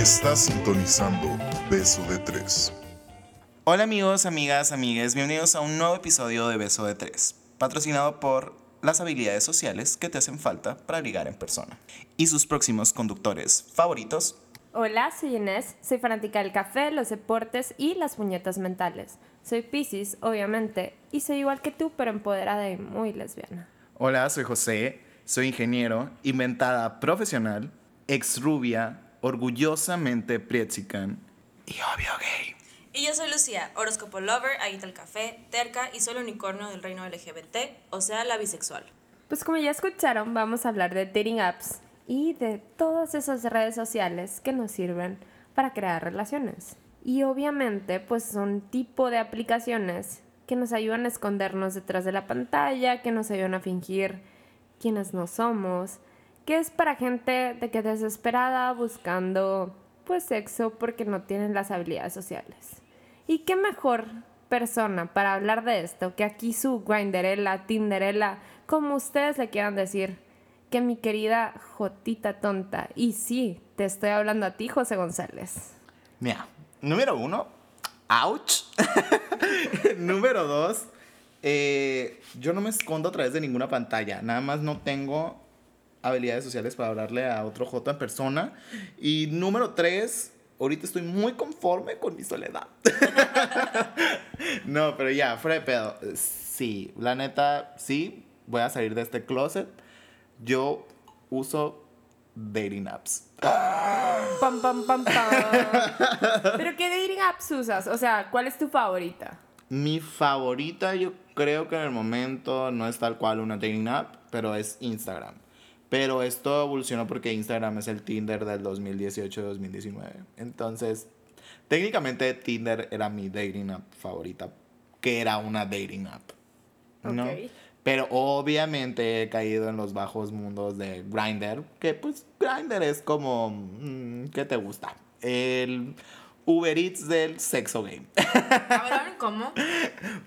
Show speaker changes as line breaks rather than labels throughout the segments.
Estás sintonizando Beso de Tres.
Hola amigos, amigas, amigues, bienvenidos a un nuevo episodio de Beso de Tres, patrocinado por las habilidades sociales que te hacen falta para ligar en persona. Y sus próximos conductores favoritos.
Hola, soy Inés, soy fanática del café, los deportes y las puñetas mentales. Soy Pisces, obviamente, y soy igual que tú, pero empoderada y muy lesbiana.
Hola, soy José, soy ingeniero, inventada profesional, ex rubia, orgullosamente prietzican y obvio gay.
Y yo soy Lucía, horóscopo lover, adicta al café, terca y solo unicornio del reino LGBT, o sea, la bisexual.
Pues como ya escucharon, vamos a hablar de dating apps y de todas esas redes sociales que nos sirven para crear relaciones. Y obviamente, pues son tipo de aplicaciones que nos ayudan a escondernos detrás de la pantalla, que nos ayudan a fingir quienes no somos, que es para gente de que desesperada buscando pues sexo porque no tienen las habilidades sociales. Y qué mejor persona para hablar de esto que aquí su Grinderella, Tinderella, como ustedes le quieran decir, que mi querida Jotita tonta. Y sí, te estoy hablando a ti, José González.
Mira, número uno, ouch. número dos, eh, yo no me escondo a través de ninguna pantalla. Nada más no tengo habilidades sociales para hablarle a otro J en persona. Y número tres, ahorita estoy muy conforme con mi soledad. no, pero ya, fuera de pedo. Sí, la neta, sí, voy a salir de este closet. Yo uso dating apps.
Pam, pam, pam, pam. Pero ¿qué dating apps usas? O sea, ¿cuál es tu favorita?
Mi favorita yo creo que en el momento no es tal cual una dating app, pero es Instagram. Pero esto evolucionó porque Instagram es el Tinder del 2018-2019. Entonces, técnicamente Tinder era mi dating app favorita, que era una dating app. ¿no?
Ok.
Pero obviamente he caído en los bajos mundos de Grindr, que pues Grindr es como, mm, ¿qué te gusta? El Uber Eats del sexo game.
Cabrón, ¿cómo?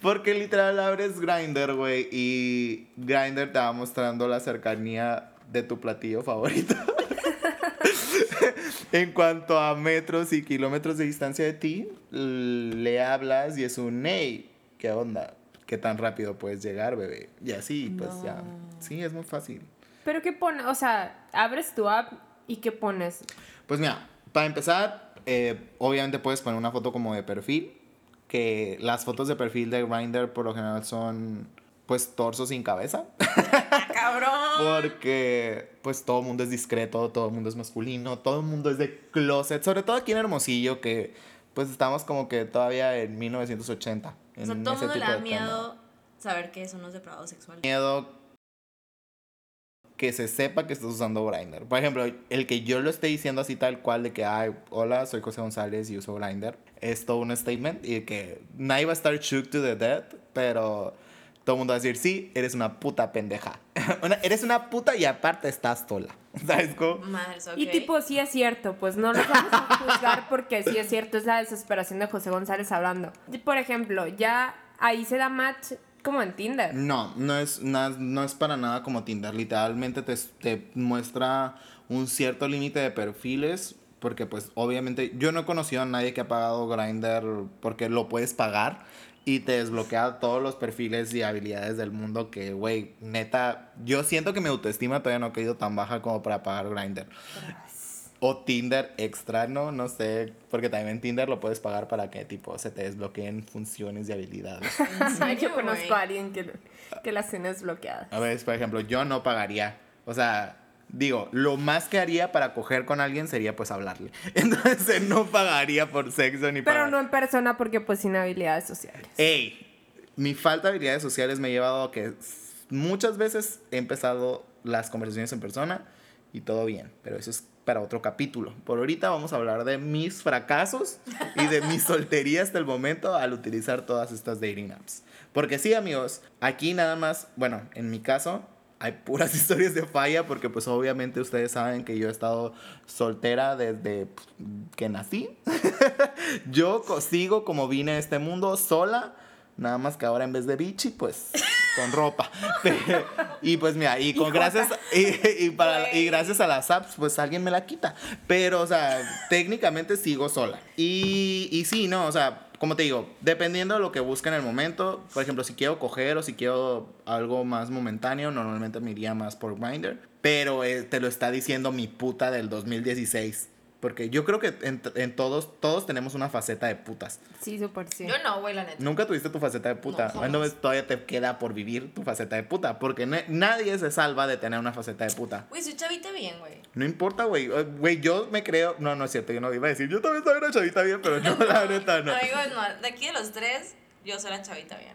Porque literal abres Grindr, güey, y Grindr te va mostrando la cercanía de tu platillo favorito. en cuanto a metros y kilómetros de distancia de ti, le hablas y es un hey, ¿qué onda? ¿Qué tan rápido puedes llegar, bebé? Y así, pues ya. Sí, es muy fácil.
¿Pero qué pones? O sea, abres tu app y ¿qué pones?
Pues mira, para empezar, eh, obviamente puedes poner una foto como de perfil, que las fotos de perfil de Grindr por lo general son pues torso sin cabeza.
¡Ah, cabrón!
Porque pues todo el mundo es discreto, todo el mundo es masculino, todo el mundo es de closet, sobre todo aquí en Hermosillo que pues estamos como que todavía en 1980.
O
En
sea, todo el mundo le da miedo saber que son los depravados sexuales.
miedo que se sepa que estás usando Grindr. Por ejemplo, el que yo lo esté diciendo así tal cual de que, ay, hola, soy José González y uso Grindr, es todo un statement y que nadie va a estar shook to the death, pero todo el mundo va a decir, sí, eres una puta pendeja. Una- eres una puta y aparte estás sola. ¿Sabes cómo?
Madres, ok.
Y tipo, sí es cierto, pues no lo vamos a juzgar porque sí es cierto, es la desesperación de José González hablando. Y, Por ejemplo, ya ahí se da match como en Tinder.
No, no es, na- no es para nada como Tinder. Literalmente te, te muestra un cierto límite de perfiles. Porque pues obviamente yo no he conocido a nadie que ha pagado Grindr porque lo puedes pagar y te desbloquea todos los perfiles y habilidades del mundo que, güey, neta, yo siento que mi autoestima todavía no ha caído tan baja como para pagar Grindr. O Tinder extra, ¿no? No sé, porque también en Tinder lo puedes pagar para que tipo se te desbloqueen funciones y habilidades.
¿En serio,
Yo conozco a alguien que, que las tiene desbloqueadas.
A ver, por ejemplo, yo no pagaría. O sea, digo, lo más que haría para coger con alguien sería pues hablarle. Entonces no pagaría por sexo ni
Pero
para...
no en persona porque pues sin habilidades sociales.
¡Ey! Mi falta de habilidades sociales me ha llevado a que muchas veces he empezado las conversaciones en persona y todo bien. Pero eso es para otro capítulo. Por ahorita vamos a hablar de mis fracasos y de mi soltería hasta el momento al utilizar todas estas dating apps. Porque sí, amigos, aquí nada más, bueno, en mi caso, hay puras historias de falla porque pues obviamente ustedes saben que yo he estado soltera desde pues, que nací. yo sigo como vine a este mundo sola, nada más que ahora en vez de bichi, pues con ropa. Y pues mira, y con gracias y, y para, y gracias a las apps, pues alguien me la quita. Pero, o sea, técnicamente sigo sola. Y, y sí, no, o sea, como te digo, dependiendo de lo que busque en el momento, por ejemplo, si quiero coger o si quiero algo más momentáneo, normalmente me iría más por Grindr. Pero eh, te lo está diciendo mi puta del 2016. Porque yo creo que en, en todos, todos tenemos una faceta de putas.
Sí, súper sí.
Yo no, güey, la neta.
Nunca tuviste tu faceta de puta.
No,
todavía te queda por vivir tu faceta de puta. Porque na- nadie se salva de tener una faceta de puta.
Güey, soy chavita bien, güey.
No importa, güey. Eh, Güey, yo me creo. No, no es cierto. Yo no iba a decir. Yo también soy una chavita bien, pero no, la neta no.
Amigos, no. De aquí de los tres, yo soy la chavita bien.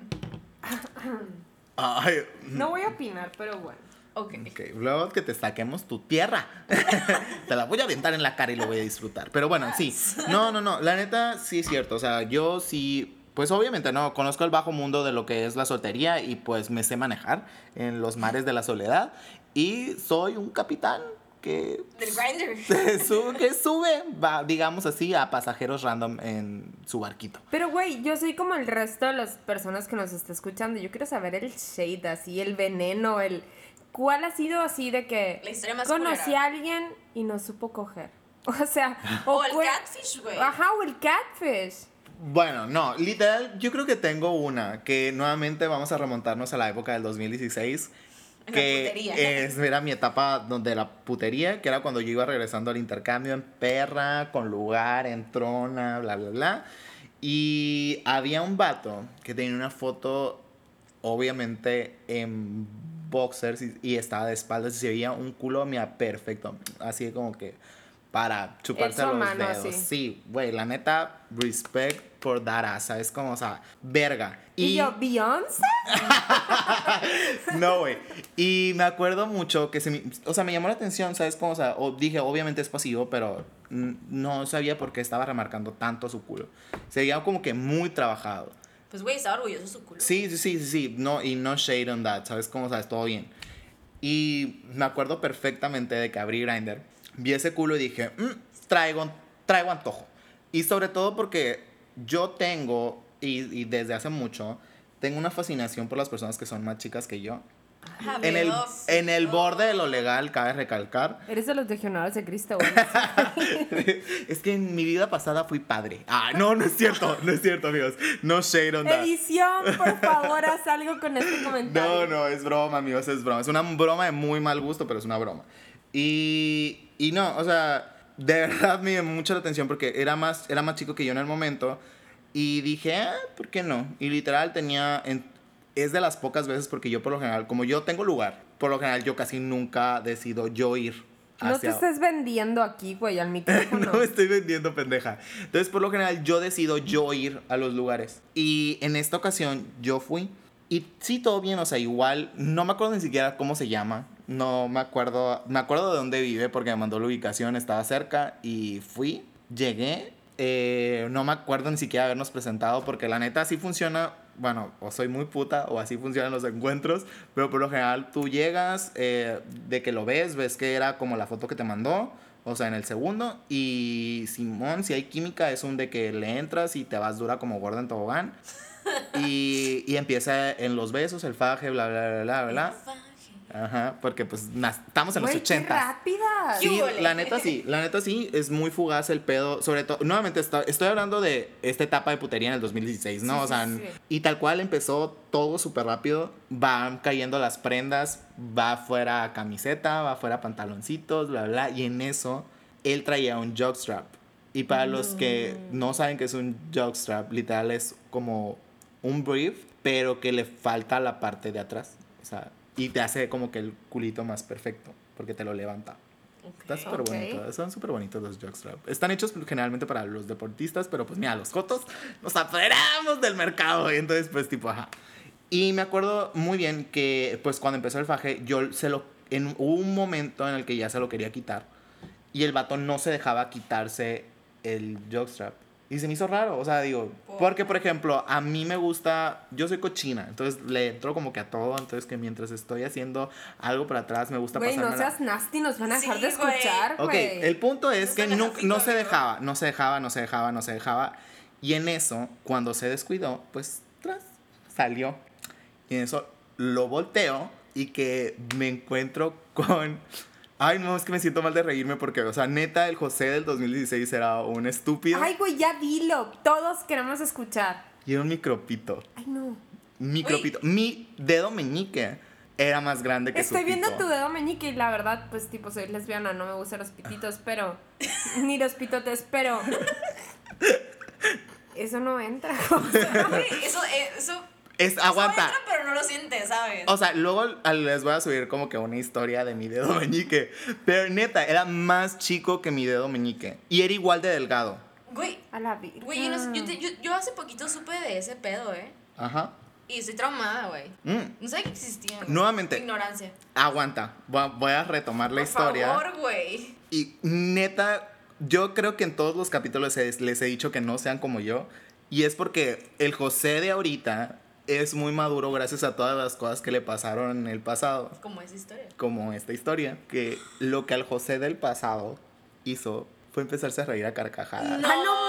Ay,
No voy a opinar, pero bueno.
Ok.
ok, luego que te saquemos tu tierra. te la voy a aventar en la cara y lo voy a disfrutar. Pero bueno, sí. No, no, no. La neta, sí es cierto. O sea, yo sí. Pues obviamente no, conozco el bajo mundo de lo que es la soltería y pues me sé manejar en los mares de la soledad. Y soy un capitán que
Del grinder.
se su- que sube, va, digamos así, a pasajeros random en su barquito.
Pero, güey, yo soy como el resto de las personas que nos está escuchando. Yo quiero saber el shade, así, el veneno, el... ¿Cuál ha sido así de que
La historia más
conocí
culera.
a alguien y no supo coger? O sea...
O el catfish, güey.
Ajá, o el catfish.
Bueno, no, literal, yo creo que tengo una que nuevamente vamos a remontarnos a la época del 2016.
La
Que
putería.
es, era mi etapa donde la putería, que era cuando yo iba regresando al intercambio en perra, con lugar, en trona, bla, bla, bla. Y había un vato que tenía una foto, obviamente, en boxers y, y estaba de espaldas y se veía un culo, mira, perfecto. Así como que para chuparse los
mano,
dedos. Sí, güey, la neta, respect por that ass, ¿sabes? Como, o sea, verga.
Y, yo, ¿Beyoncé?
No, güey. Y me acuerdo mucho que se me, o sea, me llamó la atención, ¿sabes cómo? O sea, o dije, obviamente es pasivo, pero no sabía por qué estaba remarcando tanto su culo. Se veía como que muy trabajado.
Pues, güey, estaba orgulloso de su culo.
Sí, sí, sí, sí. No, y no shade on that, ¿sabes cómo? sabes todo bien. Y me acuerdo perfectamente de que abrí Grindr, vi ese culo y dije, "Mm, traigo, traigo antojo. Y sobre todo porque yo tengo, y, y desde hace mucho, tengo una fascinación por las personas que son más chicas que yo.
Ajá,
En el, en el borde de lo legal, cabe recalcar.
Eres de los legionarios de Cristo, güey.
es que en mi vida pasada fui padre. Ah, no, no es cierto, no es cierto, amigos. No shade on that.
Edición, por favor, haz algo con este comentario.
No, no, es broma, amigos, es broma. Es una broma de muy mal gusto, pero es una broma. Y, y no, o sea, de verdad me llamó mucho la atención porque era más, era más chico que yo en el momento. Y dije, ah, ¿por qué no? Y literal tenía, en- es de las pocas veces porque yo por lo general, como yo tengo lugar, por lo general yo casi nunca decido yo ir.
No te
hacia-
estés vendiendo aquí, güey, al micrófono.
no me estoy vendiendo, pendeja. Entonces, por lo general, yo decido yo ir a los lugares. Y en esta ocasión, yo fui. Y sí, todo bien, o sea, igual, no me acuerdo ni siquiera cómo se llama. No me acuerdo, me acuerdo de dónde vive porque me mandó la ubicación, estaba cerca y fui, llegué. eh, no me acuerdo ni siquiera habernos presentado porque la neta así funciona. Bueno, o soy muy puta o así funcionan los encuentros, pero por lo general tú llegas, eh, de que lo ves, ves que era como la foto que te mandó, o sea, en el segundo. Y Simón, si hay química, es un de que le entras y te vas dura como gorda en tobogán. Y, y empieza en los besos, el faje, bla, bla, bla, bla, bla. Ajá, porque pues estamos en los
Güey, qué
80.
rápida.
Sí, la neta sí, la neta sí, es muy fugaz el pedo, sobre todo, nuevamente está- estoy hablando de esta etapa de putería en el 2016, ¿no?
Sí,
o sea,
sí.
y tal cual empezó todo súper rápido, van cayendo las prendas, va fuera camiseta, va fuera pantaloncitos, bla, bla, y en eso él traía un jockstrap. Y para los que no saben que es un jockstrap, literal es como un brief, pero que le falta la parte de atrás, o sea, y te hace como que el culito más perfecto, porque te lo levanta. Está súper
Ok.
bonito, son súper bonitos los jockstrap. Están hechos generalmente para los deportistas, pero pues mira, los cotos nos apoderamos del mercado. Y entonces, pues tipo, ajá. Y me acuerdo muy bien que pues cuando empezó el faje, yo se lo... En, hubo un momento en el que ya se lo quería quitar. Y el vato no se dejaba quitarse el jockstrap. Y se me hizo raro, o sea, digo, porque por ejemplo, a mí me gusta, yo soy cochina, entonces le entro como que a todo, entonces que mientras estoy haciendo algo para atrás me gusta
Güey, no seas nasty, nos van a dejar
Sí,
de
güey.
escuchar,
Ok, el punto es
No
que no, no se dejaba, no se dejaba, no se dejaba, no se dejaba. Y en eso, cuando se descuidó, pues tras, salió. Y en eso lo volteo y que me encuentro con... Ay, no, es que me siento mal de reírme porque, o sea, neta, el José del 2016 era un estúpido
Ay, güey, ya dilo. Todos queremos escuchar.
y era un micropito.
Ay, no.
Micropito. Mi dedo meñique era más grande que
Estoy
su
viendo
pito.
tu dedo meñique y la verdad, pues tipo, soy lesbiana, no me gustan los pititos, pero. ni los pitotes, pero. Eso no entra.
Güey, eso, eh, eso,
Es, aguanta.
entra, pero no lo sientes, ¿sabes?
O sea, luego les voy a subir como que una historia de mi dedo meñique. Pero neta, era más chico que mi dedo meñique. Y era igual de delgado.
Güey,
A la virgen.
güey, yo, no sé- yo, te- yo, yo hace poquito supe de ese pedo, ¿eh?
Ajá.
Y estoy traumada, güey.
Mm.
No sabía que existía. güey.
Nuevamente.
Ignorancia.
Aguanta. Voy a, voy a retomar la
Por
historia.
favor, güey.
Y neta, yo creo que en todos los capítulos les, les he dicho que no sean como yo. Y es porque el José de ahorita es muy maduro gracias a todas las cosas que le pasaron en el pasado.
Como esa historia.
Como esta historia. Que lo que al José del pasado hizo fue empezarse a reír a carcajadas.
Ah, no güey.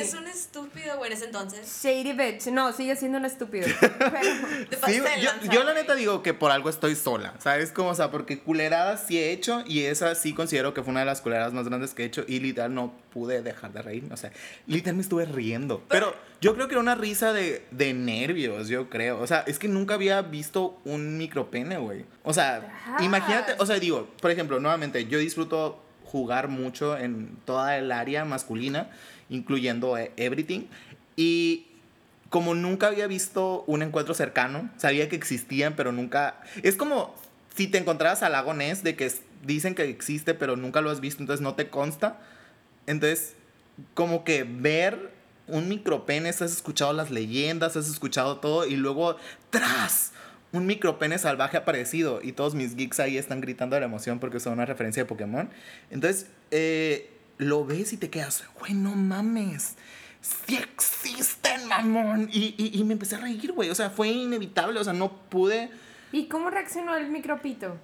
Eres un estúpido, güey, en ese entonces.
Shady bitch. No, sigue siendo un estúpido. Pero.
Sí, yo, yo la neta digo que por algo estoy sola, ¿sabes? Como, o sea, porque culeradas sí he hecho y esa sí considero que fue una de las culeradas más grandes que he hecho y literal no pude dejar de reír, o sea, literal me estuve riendo. Pero yo creo que era una risa de, de nervios, yo creo. O sea, es que nunca había visto un micropene, güey. O sea,
Ajá.
imagínate, o sea, digo, por ejemplo, nuevamente, yo disfruto jugar mucho en toda el área masculina, incluyendo eh, everything. Y como nunca había visto un encuentro cercano, sabía que existían, pero nunca... Es como si te encontraras al lago Ness, de que dicen que existe, pero nunca lo has visto, entonces no te consta. Entonces, como que ver un micropene, has escuchado las leyendas, has escuchado todo, y luego, ¡tras! Un micropene salvaje aparecido, y todos mis geeks ahí están gritando de la emoción porque son una referencia de Pokémon. Entonces, eh, lo ves y te quedas, güey, no mames. Sí existen, mamón. Y, y, y me empecé a reír, güey. O sea, fue inevitable. O sea, no pude.
¿Y cómo reaccionó el micropito?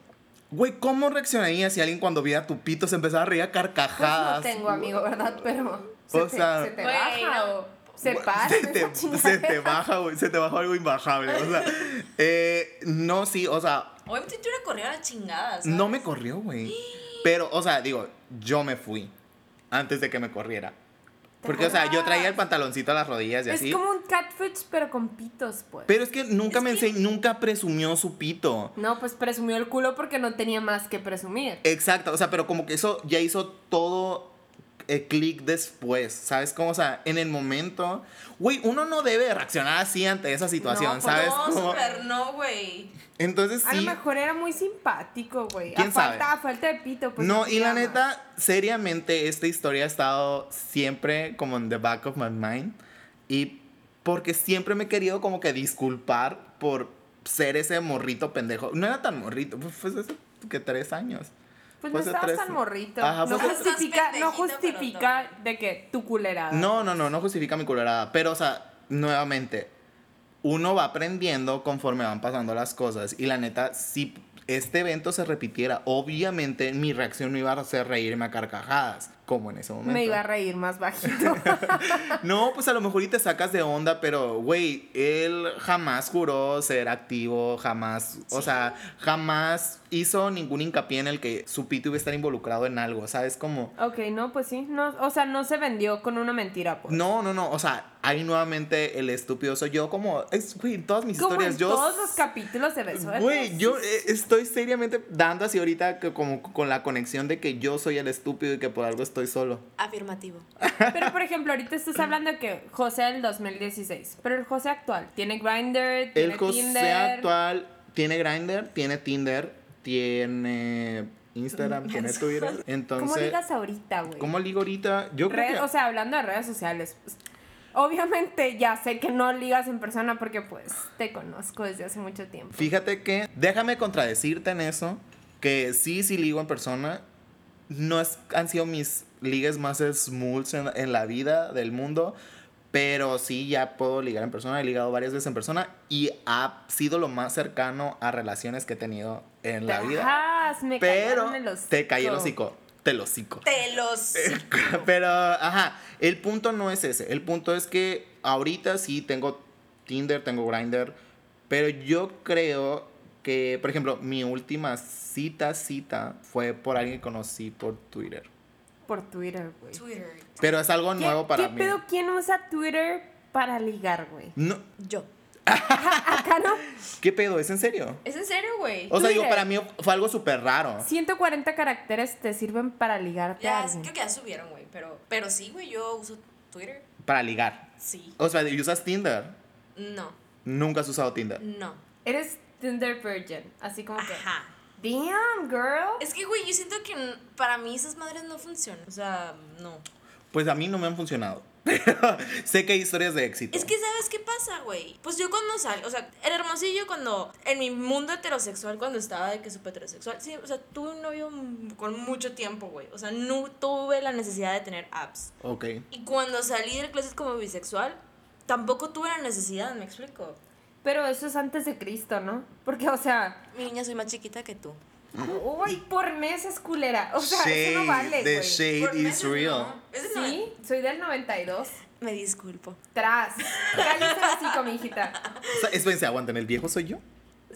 Güey, ¿cómo reaccionaría si alguien cuando viera tu pito se empezaba a reír a
Pues
carcajadas?
no tengo amigo, ¿verdad? Pero. Se,
O
te,
sea-
se te baja
no.
o se para.
Se te, se te baja, güey. Se te baja algo imbajable. O sea, eh, no, sí, o sea,
Obviamente tú le corrió a la chingada, ¿sabes?
no me corrió, güey. Pero, o sea, digo, yo me fui antes de que me corriera. Porque, o sea, yo traía el pantaloncito a las rodillas y
Es
así.
como un catfish, pero con pitos, pues.
Pero es que nunca
Es
me
que-
enseñó, nunca presumió su pito.
No, pues presumió el culo porque no tenía más que presumir.
Exacto, o sea, pero como que eso ya hizo todo clic después, ¿sabes? Como, o sea, en el momento, güey, uno no debe reaccionar así ante esa situación,
No, pues
¿sabes?
No, súper no, güey.
Entonces
A lo mejor era muy simpático, güey.
¿Quién
a falta,
sabe?
A falta de pito, pues.
no,
¿qué
y la neta, seriamente, esta historia ha estado siempre como en the back of my mind. Y porque siempre me he querido como que disculpar por ser ese morrito pendejo. No era tan morrito, pues fue hace que tres años.
Pues
Fue
no estabas
tres-
tan morrito.
Ajá,
no justifica, no justifica de que tu culerada.
No, no, no, no justifica mi culerada. Pero, o sea, nuevamente, uno va aprendiendo conforme van pasando las cosas. Y la neta, si este evento se repitiera, obviamente mi reacción no iba a ser reírme a carcajadas, como en ese momento.
Me iba a reír más bajito.
No, pues a lo mejor y te sacas de onda, pero, güey, él jamás juró ser activo, jamás, o sea, jamás hizo ningún hincapié en el que su pito iba a estar involucrado en algo, ¿sabes? Como...
ok, no, pues sí. No, o sea, no se vendió con una mentira, pues.
No, no, no, o sea, ahí nuevamente el estúpido soy yo, como, es, güey, en todas mis
Como
historias,
en
yo...
todos los capítulos de Beso de
Güey, yo eh, estoy seriamente dando así ahorita que como con la conexión de que yo soy el estúpido y que por algo estoy solo.
Afirmativo.
Pero, por ejemplo, ahorita estás hablando de que José del 2016. Pero el José actual tiene Grindr, tiene
El José
Tinder.
actual tiene Grindr, tiene Tinder, tiene Instagram, tiene Twitter. Entonces,
¿Cómo ligas ahorita, güey?
¿cómo ligo ahorita? Yo creo
Red-
que
O sea, hablando de redes sociales. obviamente ya sé que no ligas en persona porque pues te conozco desde hace mucho tiempo.
Fíjate que, déjame contradecirte en eso, que sí, sí ligo en persona. No es, han sido mis ligues más smooths en, en la vida del mundo, pero sí ya puedo ligar en persona. He ligado varias veces en persona y ha sido lo más cercano a relaciones que he tenido en la vida.
Me
Pero
el hocico.
te caí el hocico, te lo hocico.
Te los.
Pero, ajá, el punto no es ese. El punto es que ahorita sí tengo Tinder, tengo Grindr, Pero yo creo que, por ejemplo, mi última cita, cita, fue por alguien que conocí por Twitter.
Por Twitter, güey.
Twitter.
Pero es algo
¿Qué-
nuevo para
¿Qué
mí.
pedo quién usa Twitter para ligar, güey?
No,
Yo.
Acá no.
¿Qué pedo? ¿Es en serio?
¿Es en serio, güey?
O sea, digo, para mí fue algo súper raro.
140 caracteres te sirven para ligarte a
Ya,
alguien.
creo que ya subieron, güey. Pero, pero sí, güey, yo uso Twitter.
Para ligar.
Sí.
O sea, ¿y usas Tinder?
No,
Nunca has usado Tinder.
no.
Eres Tinder Virgin, así como que.
Ajá.
Damn, girl.
Es que, güey, yo siento que para mí esas madres no funcionan. O sea, no.
Pues a mí no me han funcionado. sé que hay historias de éxito.
Es que, ¿sabes qué pasa, güey? Pues yo cuando salí, o sea, el hermosillo cuando, en mi mundo heterosexual, cuando estaba de que súper heterosexual, sí, o sea, tuve un novio con mucho tiempo, güey. O sea, no tuve la necesidad de tener apps.
Ok.
Y cuando salí del closet como bisexual, tampoco tuve la necesidad, ¿me explico?
Pero eso es antes de Cristo, ¿no? Porque, o sea,
Mi niña, soy más chiquita que tú.
uy, por meses culera. O sea, eso no vale,
the
güey.
shade
Por
is
meses,
real.
no. Ese no
Sí, soy del 92.
Me disculpo.
Tras. Cállate así con mi hijita.
O sea, espérense, aguanten, ¿el viejo soy yo?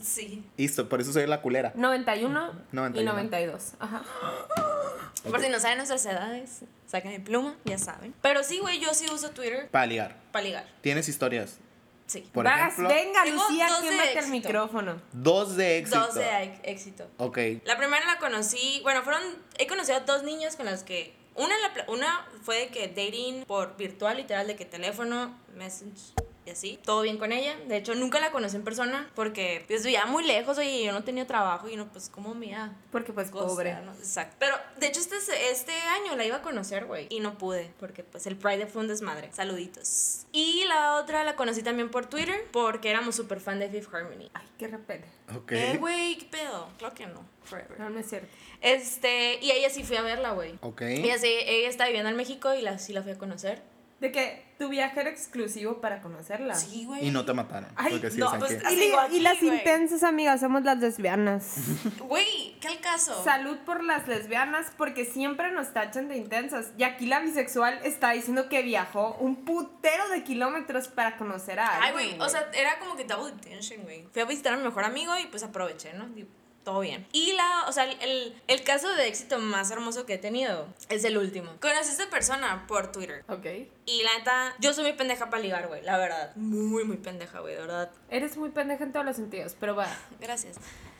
Sí.
Listo, por eso soy la culera.
91, y
91.
92. Ajá.
Por si no saben nuestras edades, saquen mi pluma, ya saben. Pero sí, güey, yo sí uso Twitter
Para ligar.
para ligar.
¿Tienes historias?
Sí.
Por
Vas,
ejemplo,
venga, Lucía, quémate el micrófono.
dos de éxito.
Dos de éxito.
Ok.
La primera la conocí, bueno, fueron, he conocido a dos niñas con las que, una, la una fue de que dating por virtual, literal, de que teléfono, message y así, todo bien con ella. De hecho, nunca la conocí en persona porque pues vivía muy lejos, oye, y yo no tenía trabajo y no, pues, ¿cómo me iba a
Porque pues
costar,
pobre.
no? Exacto. Pero, de hecho, este, este año la iba a conocer, güey, y no pude porque, pues, el Pride fue un desmadre. Saluditos. Y la otra la conocí también por Twitter porque éramos súper fan de Fifth Harmony.
Ay, qué repele.
Ok.
Eh, güey, ¿qué pedo? Claro que no. Forever.
No, no es cierto.
Este, y ella sí fui a verla, güey.
Ok.
Ella sí, ella está viviendo en México y la, sí la fui a conocer.
De que tu viaje era exclusivo para conocerla.
Sí, güey.
Y no te mataron.
Ay,
porque sí
no,
dicen
pues,
que-
Y,
aquí,
y las intensas, amigas, somos las lesbianas.
Güey, ¿qué al caso?
Salud por las lesbianas, porque siempre nos tachan de intensas. Y aquí la bisexual está diciendo que viajó un putero de kilómetros para conocer a
Ay,
alguien.
güey, o sea, era como que double detention, güey. Fui a visitar a mi mejor amigo y pues aproveché, ¿no? Digo, todo bien. Y la, o sea, el, el caso de éxito más hermoso que he tenido es el último. Conocí a esta persona por Twitter.
Ok.
Y la neta, yo soy muy pendeja para ligar, güey, la verdad. Muy, muy pendeja, güey, de verdad.
Eres muy pendeja en todos los sentidos, pero va.
Gracias.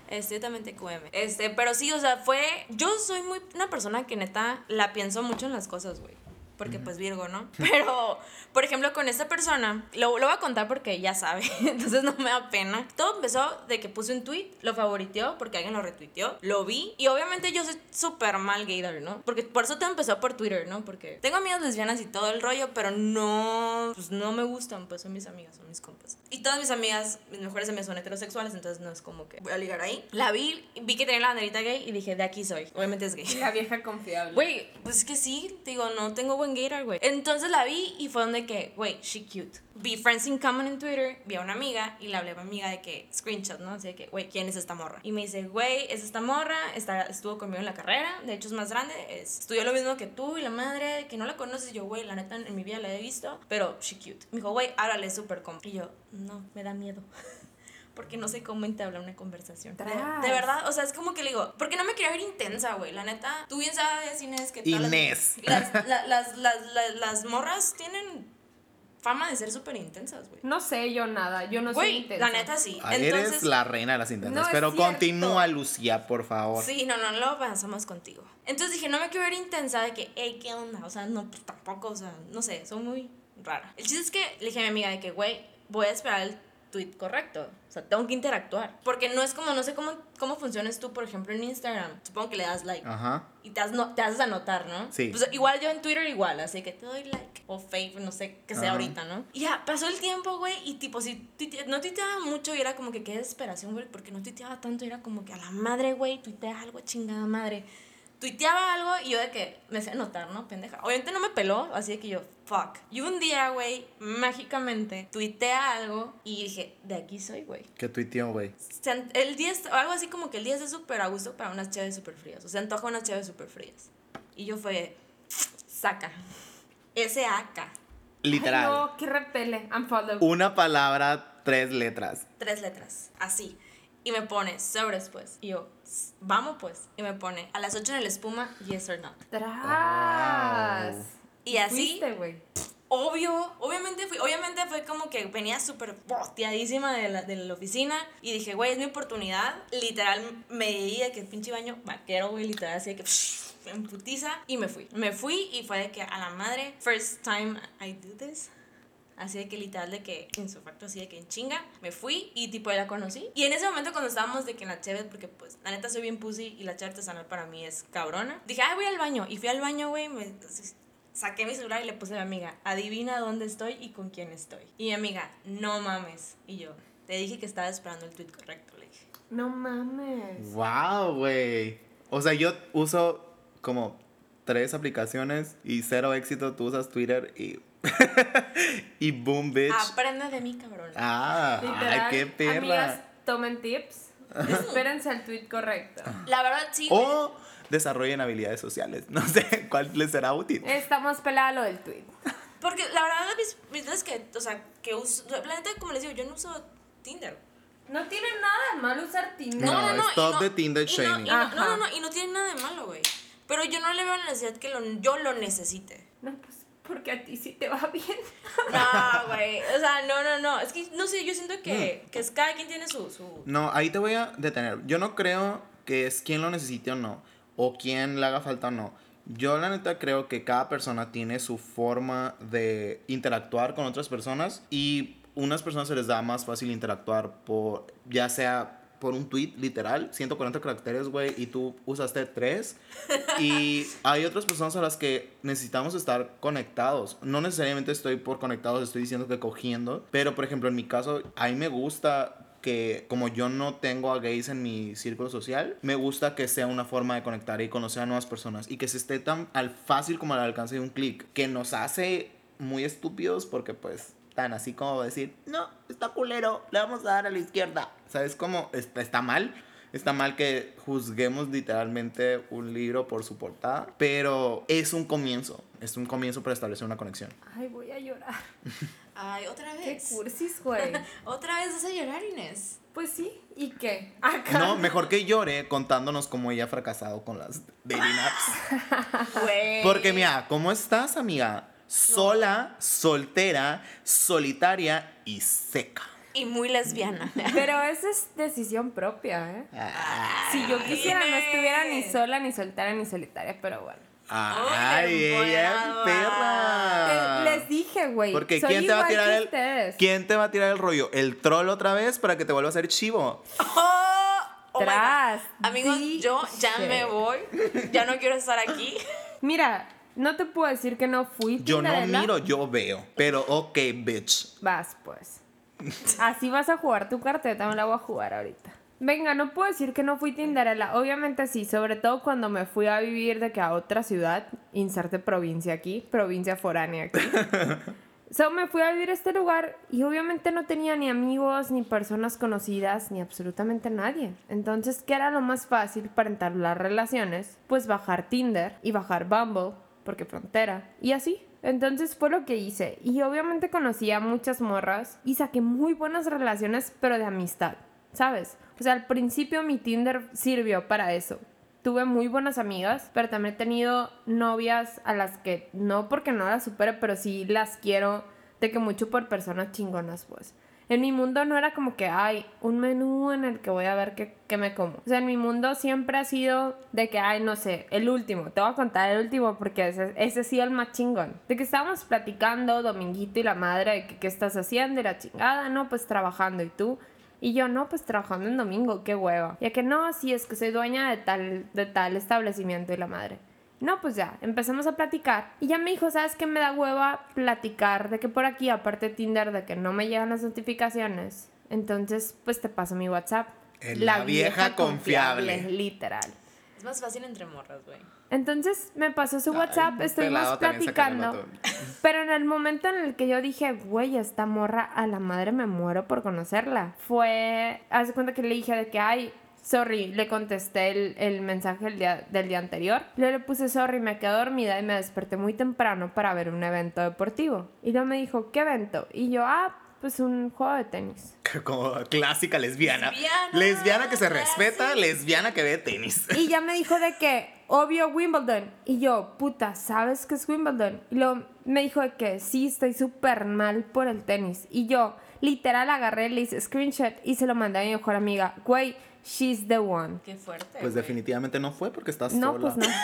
Este, también te QM. Este, pero sí, o sea, fue. Yo soy muy una persona que neta la pienso mucho en las cosas, güey. Porque pues Virgo, ¿no? Pero, por ejemplo, con esta persona, lo, lo voy a contar porque ya sabe, entonces no me da pena. Todo empezó de que puse un tweet, lo favoriteó porque alguien lo retuiteó, lo vi y obviamente yo soy súper mal gaydar, ¿no? Porque por eso todo empezó por Twitter, ¿no? Porque tengo amigas lesbianas y todo el rollo, pero no, pues no me gustan, pues son mis amigas, son mis compas. Y todas mis amigas, mis mejores amigas son heterosexuales, entonces no es como que voy a ligar ahí. La vi, vi que tenía la banderita gay y dije, de aquí soy. Obviamente es gay.
La vieja confiable.
Güey, pues es que sí, digo, no tengo buen gator, güey. Entonces la vi y fue donde que, güey, she cute. Vi Friends in Common en Twitter, vi a una amiga y le hablé a mi amiga de que, screenshot, ¿no? Así de que, güey, ¿quién es esta morra? Y me dice, güey, es esta morra, está, estuvo conmigo en la carrera, de hecho es más grande, es, estudió lo mismo que tú y la madre, que no la conoces. Yo, güey, la neta en mi vida la he visto, pero she cute. Me dijo, güey, háblale súper compa. Y yo, no, me da miedo. Porque no sé cómo entablar una conversación. De,
Tras.
de verdad, o sea, es como que le digo, porque no me quería ver intensa, güey. La neta, tú bien sabes, Inés, que
Inés.
Las, la- las, las, las, las morras tienen fama de ser súper intensas, güey.
No sé yo nada, yo no soy intensa.
la neta sí.
Ah,
Entonces,
Eres la reina de las intensas.
No es
pero continúa, Lucía, por favor.
Sí, no, no, lo pasamos contigo. Entonces dije, no me quiero ver intensa de que, hey, ¿qué onda? O sea, no, pues tampoco, o sea, no sé, soy muy rara. El chiste es que le dije a mi amiga de que, güey, voy a esperar el tweet correcto. O sea, tengo que interactuar. Porque no es como, no sé cómo, cómo funcionas tú, por ejemplo, en Instagram. Supongo que le das like.
Ajá.
Y te, has no- te haces anotar, ¿no?
Sí.
Pues igual yo en Twitter igual, así que te doy like o fave, no sé qué sea
Ajá.
ahorita, ¿no? Y ya, pasó el tiempo, güey, y tipo, si no tuiteaba mucho y era como que qué desesperación, güey, porque no tuiteaba tanto, y era como que a la madre, güey, tuitea algo, chingada madre. Tuiteaba algo y yo de que me hacía notar, ¿no? Pendeja. Obviamente no me peló, así de que yo, fuck. Y un día, güey, mágicamente, tuitea algo y dije, de aquí soy, güey.
¿Qué tuiteó, güey?
El 10, algo así como que el 10 es súper a gusto para unas chaves súper frías. O sea, antoja unas chaves súper frías. Y yo fue, saca. S-A-K.
Literal.
Ay, no, qué repele. Unfollow.
Una palabra tres letras.
tres letras, así. Y me pone, sobres pues. Y yo, "S- vamos pues. Y me pone, a las 8 en el espuma, yes or no.
¡Tras!
Y así,
Fuiste,
obvio, obviamente fui, obviamente fue como que venía súper boteadísima de la, de la oficina. Y dije, güey, es mi oportunidad. Literal, me di de que pinche baño vaquero, güey, literal, así de que en putiza. Y me fui. Me fui y fue de que a la madre, first time I do this. Así de que literal de que en su facto así de que en chinga me fui y tipo la conocí. Y en ese momento cuando estábamos de que en la cheve, porque pues la neta soy bien pussy y la cheve artesanal para mí es cabrona. Dije, ay, voy al baño. Y fui al baño, güey, me saqué mi celular y le puse a mi amiga, adivina dónde estoy y con quién estoy. Y mi amiga, no mames. Y yo, te dije que estaba esperando el tweet correcto, le dije.
No mames.
Wow, güey. O sea, yo uso como tres aplicaciones y cero éxito. Tú usas Twitter y. y boom, bitch.
Aprende de mí, cabrón.
Ah,
Literal,
ay, qué perra.
Amigas, tomen tips. Espérense al tweet correcto.
La verdad, sí.
O desarrollen habilidades sociales. No sé cuál les será útil.
Estamos pelada lo del tweet.
Porque la verdad, mis, mis veces que, o sea, que uso, la neta, como les digo, yo no uso Tinder.
No tiene nada de malo usar Tinder.
No,
No, no, no.
stop
y no-
the Tinder shaming.
no, no, no, no, y no tiene nada de malo, güey. Pero yo no le veo la necesidad que lo, yo lo necesite.
No, pues porque a ti sí te va bien.
No, güey. O sea, no, no, no. Es que, no sé, yo siento que, que es, cada quien tiene su, su...
No, ahí te voy a detener. Yo no creo que es quien lo necesite o no, o quien le haga falta o no. Yo la neta creo que cada persona tiene su forma de interactuar con otras personas y unas personas se les da más fácil interactuar por, ya sea por un tweet literal, 140 caracteres, güey, y tú usaste 3. Y hay otras personas a las que necesitamos estar conectados. No necesariamente estoy por conectados, estoy diciendo que cogiendo. Pero, por ejemplo, en mi caso, a mí me gusta que como yo no tengo a gays en mi círculo social, me gusta que sea una forma de conectar y conocer a nuevas personas y que se esté tan al fácil como al alcance de un clic, que nos hace muy estúpidos porque pues tan así como decir, no, está culero, le vamos a dar a la izquierda. ¿Sabes cómo? Está, está mal. Está mal que juzguemos literalmente un libro por su portada, pero es un comienzo. Es un comienzo para establecer una conexión.
Ay, voy a llorar.
Ay, otra
Qué
vez.
cursis, güey.
Otra vez vas a llorar, Inés.
Pues sí, ¿y qué? Acá.
No, mejor que llore contándonos cómo ella ha fracasado con las dating apps.
Güey.
Porque mira, ¿cómo estás, amiga? Sola, soltera, solitaria y seca.
Y muy lesbiana.
Pero esa es decisión propia, ¿eh?
Ah.
Si yo quisiera, no estuviera ni sola, ni soltera, ni solitaria, pero bueno.
Ay, ella perra.
Eh, les dije, güey.
Porque
soy
¿quién te va a tirar el. ¿Quién te va a tirar el rollo? ¿El troll otra vez para que te vuelva a hacer chivo?
Oh, oh my God.
Tras,
Amigos, yo ya me voy. Ya no quiero estar aquí.
Mira, no te puedo decir que no fui
Yo no miro, yo veo. Pero ok, bitch.
Vas, pues. Así vas a jugar tu carteta, me la voy a jugar ahorita. Venga, no puedo decir que no fui Tinderella. Obviamente sí, sobre todo cuando me fui a vivir de que a otra ciudad, inserte provincia aquí, provincia foránea aquí. So, me fui a vivir a este lugar y obviamente no tenía ni amigos, ni personas conocidas, ni absolutamente nadie. Entonces, ¿qué era lo más fácil para entablar relaciones? Pues bajar Tinder y bajar Bumble, porque frontera, y así. Entonces fue lo que hice. Y obviamente conocí a muchas morras y saqué muy buenas relaciones, pero de amistad, ¿sabes? O sea, al principio mi Tinder sirvió para eso tuve muy buenas amigas, pero también he tenido novias a las que no porque no las supere, pero sí las quiero de que mucho por personas chingonas, pues. En mi mundo no era como que hay un menú en el que voy a ver qué, qué me como. O sea, en mi mundo siempre ha sido de que, ay, no sé, el último. Te voy a contar el último porque ese, ese sido el más chingón. De que estábamos platicando, Dominguito y la madre, de que qué estás haciendo y la chingada, no, pues trabajando. Y tú, y yo, no, pues trabajando en domingo, qué hueva. Ya que no, sí, es que soy dueña de tal, de tal establecimiento y la madre. No, pues ya, empezamos a platicar. Y ya me dijo, ¿sabes qué me da hueva platicar? De que por aquí, aparte de Tinder, de que no me llegan las notificaciones. Entonces, pues te paso mi WhatsApp.
En la vieja confiable.
Literal.
Es más fácil entre morras, güey.
Entonces me pasó su
Ay,
WhatsApp,
muy
estuvimos platicando. Pero en el momento en el que yo dije, güey, esta morra a la madre me muero por conocerla, fue. Hace cuenta que le dije de que, ay, sorry, le contesté el, el mensaje el día, del día anterior. Luego le puse sorry, me quedé dormida y me desperté muy temprano para ver un evento deportivo. Y luego me dijo, ¿qué evento? Y yo, ah, pues un juego de tenis.
Como clásica lesbiana.
Lesbiana,
Lesbiana que se
clásica.
respeta, lesbiana que ve tenis.
Y ya me dijo de que, obvio, Wimbledon. Y yo, puta, ¿sabes qué es Wimbledon? Y luego me dijo de que sí, estoy súper mal por el tenis. Y yo, literal, agarré, le hice screenshot y se lo mandé a mi mejor amiga. Güey, she's the one.
Qué fuerte.
Pues definitivamente no fue porque estás
No,
sola.
pues no.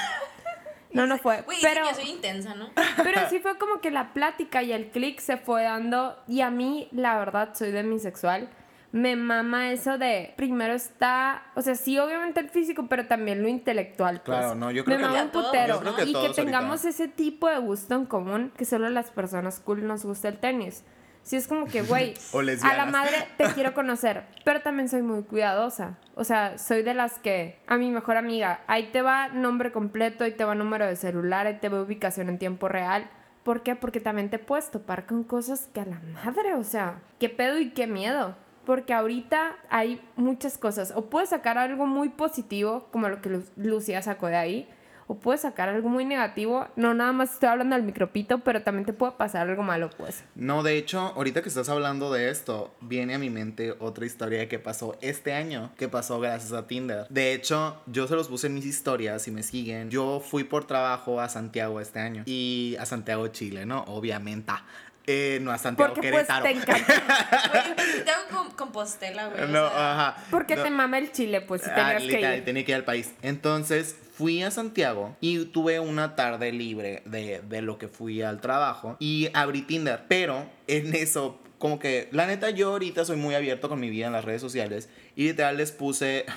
No, no fue.
Dicen
Pero,
que yo soy intensa, ¿no?
pero sí fue como que la plática y el click se fue dando. Y a mí, la verdad, soy demisexual. Me mama eso de primero está, o sea, sí, obviamente el físico, pero también lo intelectual. Pues.
Claro, no, yo creo
me
que
mama un
todos,
putero.
creo que
y que
todos ahorita.
tengamos ese tipo de gusto en común que solo las personas cool nos gusta el tenis. Sí, es como que, güey, a la madre te quiero conocer, pero también soy muy cuidadosa. O sea, soy de las que a mi mejor amiga, ahí te va nombre completo, ahí te va número de celular, ahí te va ubicación en tiempo real. ¿Por qué? Porque también te puedes topar con cosas que a la madre, o sea, qué pedo y qué miedo. Porque ahorita hay muchas cosas. O puedes sacar algo muy positivo, como lo que Lu- Lucía sacó de ahí, o puedes sacar algo muy negativo. No nada más estoy hablando del micropito, pero también te puede pasar algo malo, pues.
No, de hecho, ahorita que estás hablando de esto, viene a mi mente otra historia que pasó este año, que pasó gracias a Tinder. De hecho, yo se los puse en mis historias, si me siguen. Yo fui por trabajo a Santiago este año y a Santiago, Chile, ¿no? Obviamente. Eh, no a Santiago,
Porque pues
Querétaro.
te encanta.
Pues, tengo con Compostela, güey. o
no,
sea,
ajá.
Porque
No.
te mama el chile, pues si
Ah,
tenías que
literal,
ir.
tenía que ir al país. Entonces fui a Santiago y tuve una tarde libre de, de lo que fui al trabajo y abrí Tinder. Pero en eso, como que la neta, yo ahorita soy muy abierto con mi vida en las redes sociales y literal les puse.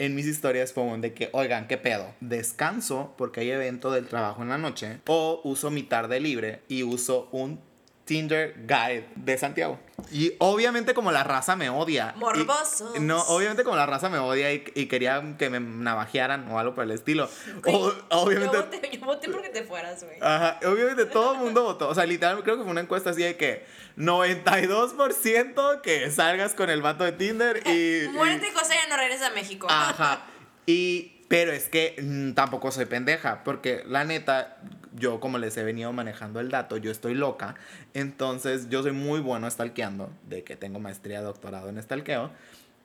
En mis historias como de que, oigan, ¿qué pedo? Descanso porque hay evento del trabajo en la noche o uso mi tarde libre y uso un Tinder Guide de Santiago. Y obviamente como la raza me odia.
Morbosos.
no, obviamente como la raza me odia y, y quería que me navajearan o algo por el estilo. O- obviamente...
Yo voté, yo voté porque te fueras, güey.
Ajá, obviamente todo el mundo votó. O sea, literal, creo que fue una encuesta así de que 92% que salgas con el vato de Tinder y... y-
Muérete, José, ya no regresa a México.
Ajá. Y, pero es que mm, tampoco soy pendeja, porque la neta, yo como les he venido manejando el dato, yo estoy loca. Entonces, yo soy muy bueno stalkeando, de que tengo maestría, doctorado en stalkeo.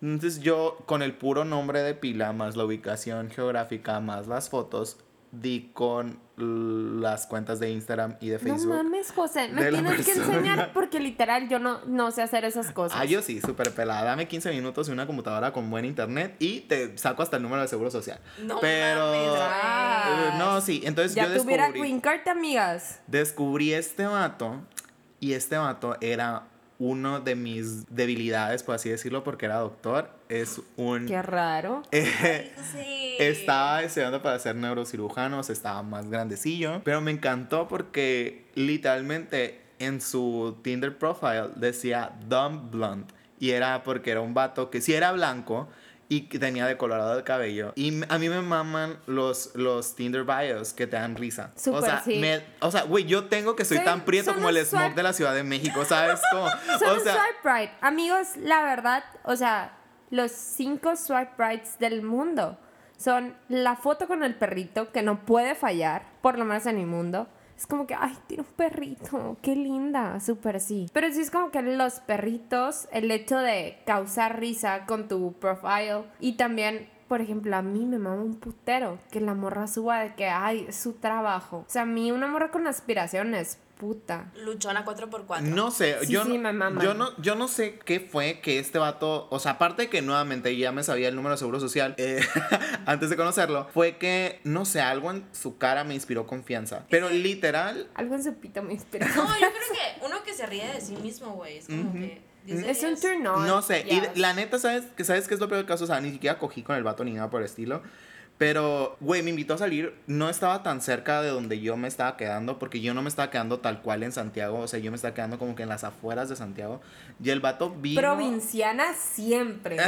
Entonces, yo con el puro nombre de pila, más la ubicación geográfica, más las fotos, di con las cuentas de Instagram y de
No
Facebook.
mames, José, me tienes que enseñar porque literal yo no, no sé hacer esas cosas.
Ah, yo sí, súper pelada. Dame 15 minutos y una computadora con buen internet y te saco hasta el número de seguro social.
No
Pero.
mames.
Eh, no, sí. Entonces
ya
yo
tuviera
descubrí,
Green Card, amigas.
descubrí este vato y este vato era uno de mis debilidades, por así decirlo, porque era doctor. Es un.
Qué raro.
eh,
Sí.
Estaba estudiando para ser neurocirujano, o sea, estaba más grandecillo. Pero me encantó porque literalmente en su Tinder profile decía Dumb Blonde. Y era porque era un vato que sí era blanco y tenía decolorado el cabello. Y a mí me maman los, los Tinder bios que te dan risa. o
Súper,
sea,
sí.
me- o sea, güey, yo tengo que soy tan prieto como el
los
smog
swipe-
de la Ciudad de México, ¿sabes? Como,
Son
o
un
sea,
swipe right. Amigos, la verdad, o sea, los cinco swipe rights del mundo son la foto con el perrito que no puede fallar, por lo menos en mi mundo. Es como que, ay, tiene un perrito, qué linda, súper sí. Pero sí es como que los perritos, el hecho de causar risa con tu profile y también, por ejemplo, a mí me mama un putero que la morra suba de que, ay, su trabajo. O sea, a mí una morra con aspiraciones, puta.
Luchona 4x4.
No sé,
Sí,
yo,
sí,
no, yo no yo no sé qué fue que este vato, o sea, aparte de que nuevamente ya me sabía el número de seguro social eh, antes de conocerlo, fue que no sé, algo en su cara me inspiró confianza, pero literal
Algo en su pito me inspiró.
No, yo creo que uno que se ríe de sí mismo, güey. Es como que.
Es un turn on.
no sé, y la neta sabes que sabes qué es lo peor del caso, o sea, ni siquiera cogí con el vato ni nada por el estilo. Pero, güey, me invitó a salir. No estaba tan cerca de donde yo me estaba quedando, porque yo no me estaba quedando tal cual en Santiago. O sea, yo me estaba quedando como que en las afueras de Santiago. Y el vato vino.
Provinciana siempre.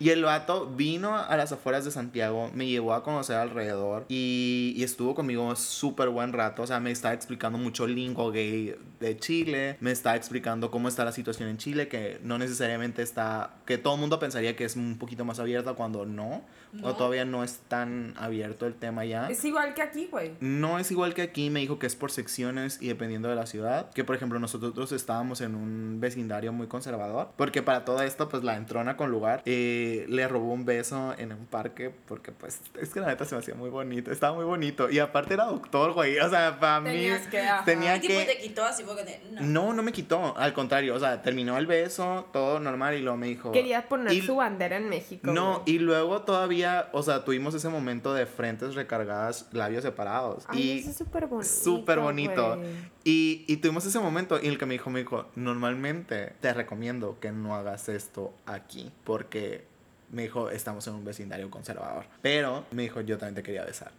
Y el vato vino a las afueras de Santiago, me llevó a conocer alrededor y, y estuvo conmigo súper buen rato. O sea, me estaba explicando mucho lingo gay de Chile, me estaba explicando cómo está la situación en Chile, que no necesariamente está, que todo el mundo pensaría que es un poquito más abierta cuando no, o
No.
todavía no es tan abierto el tema ya.
Es igual que aquí, güey.
No es igual que aquí, me dijo que es por secciones y dependiendo de la ciudad. Que por ejemplo nosotros estábamos en un vecindario muy conservador. Porque para todo esto, pues la entrona con lugar eh, le robó un beso en un parque. Porque pues es que la neta se me hacía muy bonito. Estaba muy bonito. Y aparte era doctor, güey. O sea, para mí
Tenías que, ajá.
tenía
¿Qué tipo
que...
te quitó así fue que te... No.
No, no me quitó. Al contrario, o sea, terminó el beso, todo normal y luego me dijo...
Quería poner
y-
su bandera en México.
No,
güey.
y luego todavía, o sea, tuvimos ese momento de frentes recargadas, labios separados.
Ay,
y
eso es súper bonito.
súper bonito. Y, y tuvimos ese momento y el que me dijo, me dijo, normalmente te recomiendo que no hagas esto aquí porque me dijo, estamos en un vecindario conservador. Pero me dijo, yo también te quería besar.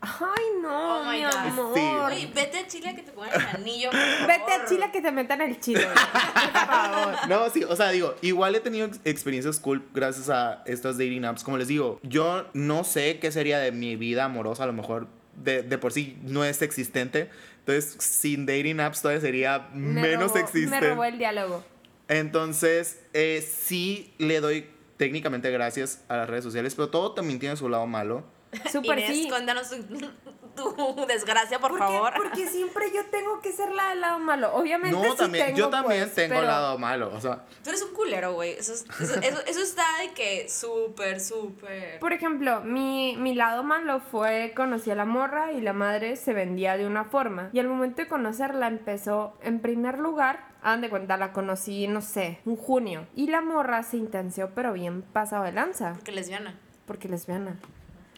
Ay, no,
Oh my
mi
God.
amor.
Sí.
Oye, vete a Chile a que te pongan el anillo, por favor.
Vete a Chile que te metan el chile. Por favor.
No, sí, o sea, digo, igual he tenido ex- experiencias cool gracias a estas dating apps. Como les digo, yo no sé qué sería de mi vida amorosa, a lo mejor de, de por sí no es existente. Entonces, sin dating apps todavía sería
Me
menos
robó- Me
existente.
robó el diálogo.
Entonces, eh, sí le doy técnicamente gracias a las redes sociales, pero todo también tiene su lado malo.
Súper
Inés,
sí.
cuéntanos tu, tu desgracia, por
Porque-
favor.
Porque siempre yo tengo que ser la del lado malo. Obviamente
No,
sí
también,
tengo,
yo también
pues,
tengo
pero-
el lado malo. O sea,
Tú eres un culero, güey. Eso, es- eso, eso, eso está de que súper, súper...
Por ejemplo, mi, mi lado malo fue conocí a la morra y la madre se vendía de una forma. Y al momento de conocerla empezó, en primer lugar, hagan de cuenta, la conocí, no sé, en junio. Y la morra se intenció, pero bien pasado de lanza.
Porque lesbiana.
Porque lesbiana.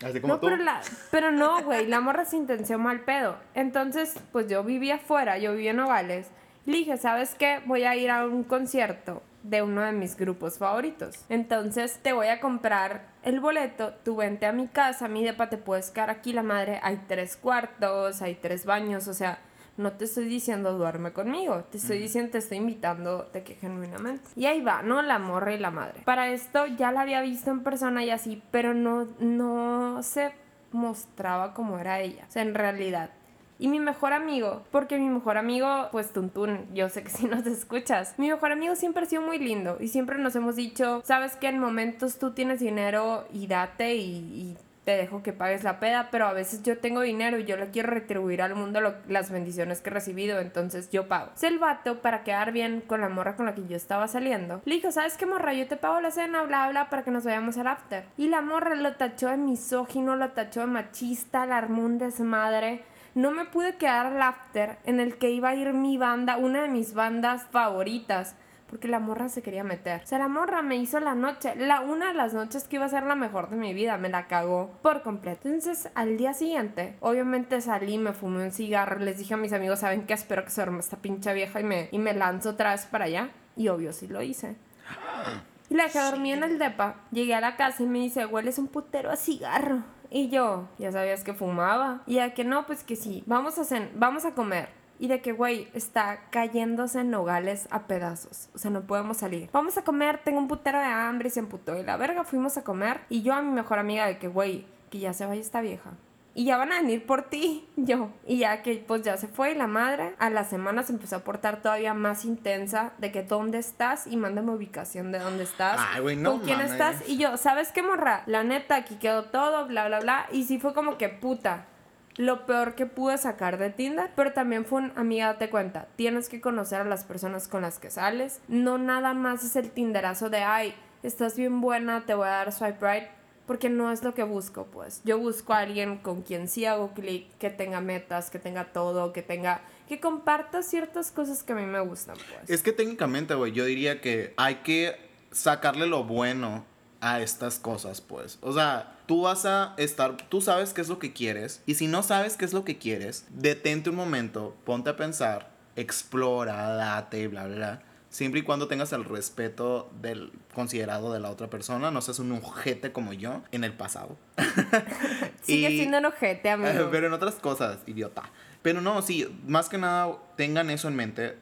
Así como
No,
tú.
pero, la, pero no, güey, la morra se intenció mal pedo. Entonces, pues yo vivía afuera, yo vivía en Nogales. Le dije, ¿sabes qué? Voy a ir a un concierto de uno de mis grupos favoritos. Entonces, te voy a comprar el boleto, tú vente a mi casa, mi depa te puedes quedar aquí, la madre, hay tres cuartos, hay tres baños, o sea, no te estoy diciendo duerme conmigo, te estoy diciendo, te estoy invitando de que genuinamente. Y ahí va, ¿no? La morra y la madre. Para esto ya la había visto en persona y así, pero no, no se mostraba como era ella, o sea, en realidad. Y mi mejor amigo, porque mi mejor amigo, pues Tuntún, yo sé que si nos escuchas, mi mejor amigo siempre ha sido muy lindo y siempre nos hemos dicho, sabes que en momentos tú tienes dinero y date y, y te dejo que pagues la peda, pero a veces yo tengo dinero y yo le quiero retribuir al mundo las bendiciones que he recibido, entonces yo pago. Es el vato para quedar bien con la morra con la que yo estaba saliendo. Le dijo, ¿sabes qué morra? Yo te pago la cena, bla, bla, para que nos vayamos al after. Y la morra lo tachó de misógino, lo tachó de machista, la armó un desmadre. No me pude quedar al after en el que iba a ir mi banda, una de mis bandas favoritas. Porque la morra se quería meter. O sea, la morra me hizo la noche, la una de las noches que iba a ser la mejor de mi vida, me la cagó por completo. Entonces, al día siguiente, obviamente salí, me fumé un cigarro, les dije a mis amigos, ¿saben qué? Espero que se duerma esta pinche vieja y me, y me lanzo otra vez para allá. Y obvio, sí lo hice. Y la dejé dormir en el depa. Llegué a la casa y me dice, hueles un putero a cigarro. Y yo, ya sabías que fumaba. Y a que no, pues que sí, vamos a, vamos a comer. Y de que, güey, está cayéndose en nogales a pedazos. O sea, no podemos salir. Vamos a comer, tengo un putero de hambre y se emputó. Y la verga, fuimos a comer. Y yo a mi mejor amiga de que, güey, que ya se vaya esta vieja. Y ya van a venir por ti, yo. Y ya que pues ya se fue y la madre a la semana se empezó a portar todavía más intensa de que dónde estás y mándame ubicación de dónde estás.
Ay, güey, no
¿Con quién
mames.
estás? Y yo, ¿sabes qué morra? La neta, aquí quedó todo, bla, bla, bla. Y sí fue como que puta. Lo peor que pude sacar de Tinder, pero también fue un amiga, date cuenta, tienes que conocer a las personas con las que sales. No nada más es el Tinderazo de, ay, estás bien buena, te voy a dar swipe right, porque no es lo que busco, pues. Yo busco a alguien con quien sí hago clic, que tenga metas, que tenga todo, que tenga, que comparta ciertas cosas que a mí me gustan, pues.
Es que técnicamente, güey, yo diría que hay que sacarle lo bueno a estas cosas, pues. O sea, tú vas a estar, tú sabes qué es lo que quieres. Y si no sabes qué es lo que quieres, detente un momento, ponte a pensar, explora, date, bla, bla, bla. Siempre y cuando tengas el respeto del considerado de la otra persona, no seas un ojete como yo en el pasado.
Sigue
Y-
siendo un ojete, amigo.
Pero en otras cosas, idiota. Pero no, sí, más que nada tengan eso en mente.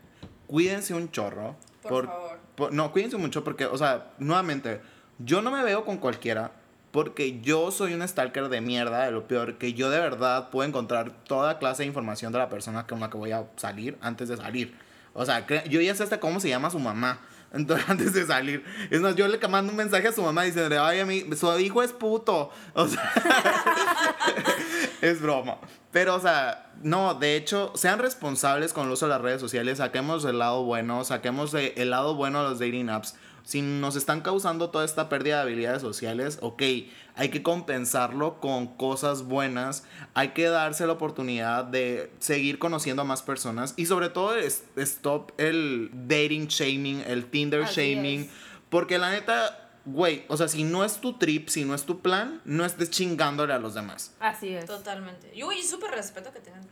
Cuídense un chorro.
Por favor.
por- no, cuídense mucho porque, o sea, nuevamente, yo no me veo con cualquiera porque yo soy un stalker de mierda, de lo peor, que yo de verdad puedo encontrar toda clase de información de la persona con la que voy a salir antes de salir. O sea, yo ya sé hasta cómo se llama su mamá. Entonces, antes de salir. Es más, yo le mando un mensaje a su mamá diciendo, ay, a mí, su hijo es puto. O sea, es broma. Pero, o sea, no, de hecho, sean responsables con el uso de las redes sociales, saquemos el lado bueno, saquemos de- el lado bueno de los dating apps. Si nos están causando toda esta pérdida de habilidades sociales, ok, hay que compensarlo con cosas buenas, hay que darse la oportunidad de seguir conociendo a más personas y sobre todo es- stop el dating shaming, el Tinder
Así
shaming,
es.
porque la neta, güey, o sea, si no es tu trip, si no es tu plan, no estés chingándole a los demás.
Así es.
Totalmente. Yo, güey, súper respeto que tengan.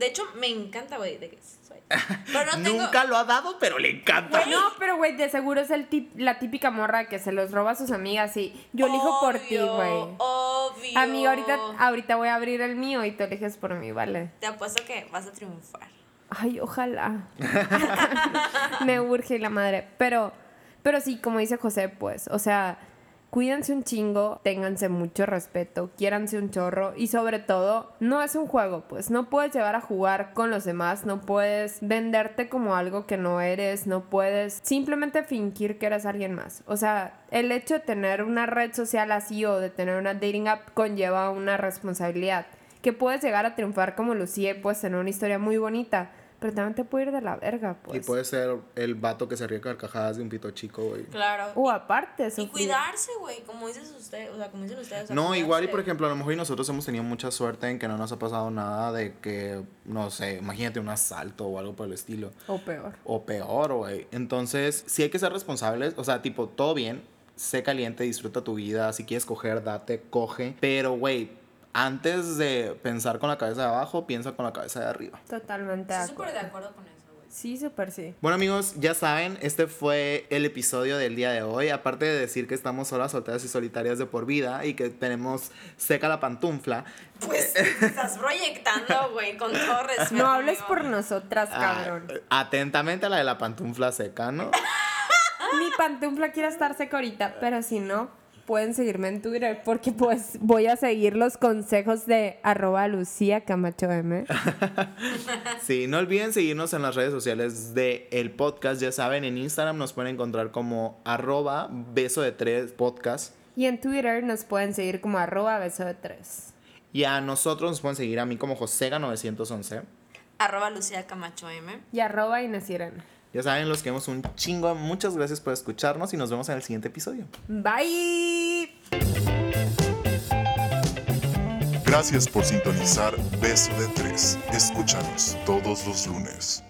De hecho, me encanta, güey, de que soy. Pero no tengo.
Nunca lo ha dado, pero le encanta.
No, pero güey, de seguro es el tip- la típica morra que se los roba a sus amigas y yo elijo por ti,
Obvio,
güey.
Obvio.
Amiga, ahorita, ahorita voy a abrir el mío y tú eliges por mí, ¿vale?
Te apuesto que vas a triunfar.
Ay, ojalá. Me urge la madre. Pero, pero sí, como dice José, pues, o sea, cuídense un chingo, ténganse mucho respeto, quiéranse un chorro y sobre todo, no es un juego, pues, no puedes llevar a jugar con los demás, no puedes venderte como algo que no eres, no puedes simplemente fingir que eres alguien más. O sea, el hecho de tener una red social así o de tener una dating app conlleva una responsabilidad que puedes llegar a triunfar como Lucía y puedes tener una historia muy bonita, pero también te puede ir de la verga, pues.
Y puede ser el vato que se ríe carcajadas de un pito chico, güey.
Claro.
O aparte,
y
sufrir.
cuidarse, güey, como dices usted, o sea, como dicen ustedes. o sea,
No, igual y por ejemplo, a lo mejor y nosotros hemos tenido mucha suerte en que no nos ha pasado nada de que, no sé, imagínate un asalto o algo por el estilo.
O peor.
O peor, güey. Entonces, sí hay que ser responsables. O sea, tipo, todo bien. Sé caliente, disfruta tu vida. Si quieres coger, date, coge. Pero, güey, antes de pensar con la cabeza de abajo, piensa con la cabeza de arriba.
Totalmente
Estoy súper de acuerdo. con eso, güey.
Sí, súper sí.
Bueno amigos, ya saben, este fue el episodio del día de hoy. Aparte de decir que estamos solas, solteras y solitarias de por vida y que tenemos seca la pantufla.
Pues estás proyectando, güey, con todo respeto.
No hables
amigo.
por nosotras,
ah,
cabrón.
atentamente a la de la pantufla seca, ¿no?
Mi pantufla quiere estar seca ahorita, pero si no, pueden seguirme en Twitter porque pues voy a seguir los consejos de arroba Lucía Camacho M.
Sí, no olviden seguirnos en las redes sociales de el podcast. Ya saben, en Instagram nos pueden encontrar como arroba beso de tres podcast.
Y en Twitter nos pueden seguir como arroba beso de tres.
Y a nosotros nos pueden seguir a mí como Josega911.
Arroba Lucía Camacho M.
Y arroba Inés Irene.
Ya saben, los queremos un chingo. Muchas gracias por escucharnos y nos vemos en el siguiente episodio.
Bye.
Gracias por sintonizar Beso de Tres. Escúchanos todos los lunes.